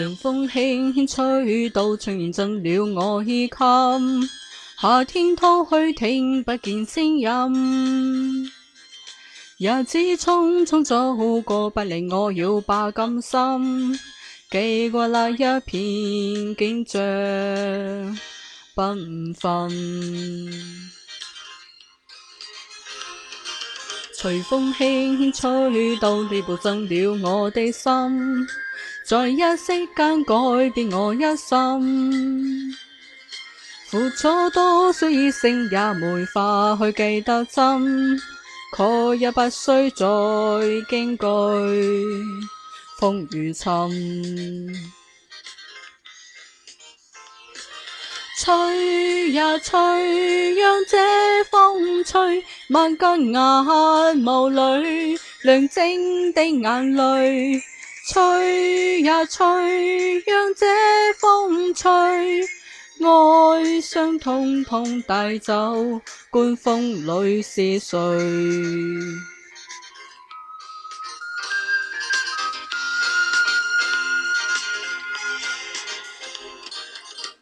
凉风轻轻吹到，春燕进了我衣襟。夏天偷去，听不见声音。日子匆匆走过，不令我要把甘心。记过那一片景象缤纷。随风轻轻吹到，你步进了我的心。在一息间改变我一生，付出多少热诚也没法去记得真，可也不需再惊惧风雨侵。吹呀吹，让这风吹，万根眼眸里亮晶的眼泪。吹呀吹，让这风吹，哀伤通通带走，管风里是谁？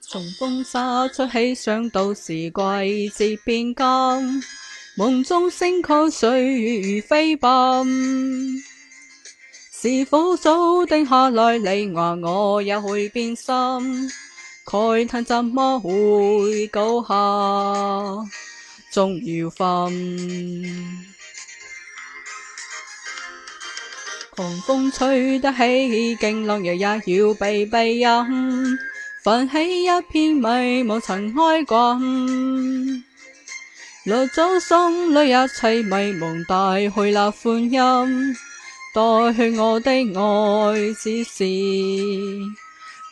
从风沙出起，想到时季节变更，梦中星空岁月如飞奔。是否早定下来？你话我也会变心，慨叹怎么会高下终要分。狂风吹得起劲，浪日也要避避阴。泛起一片迷雾尘埃滚，掠走心里一切迷蒙，带去那欢欣。带去我的爱，只是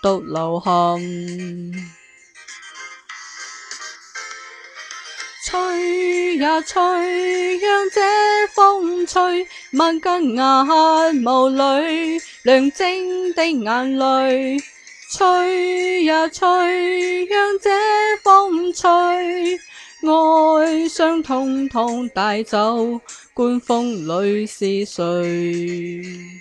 独留痕。吹呀吹，让这风吹，万根眼眸里亮晶的眼泪。吹呀吹，让这风吹。哀伤通通带走，管风里是谁？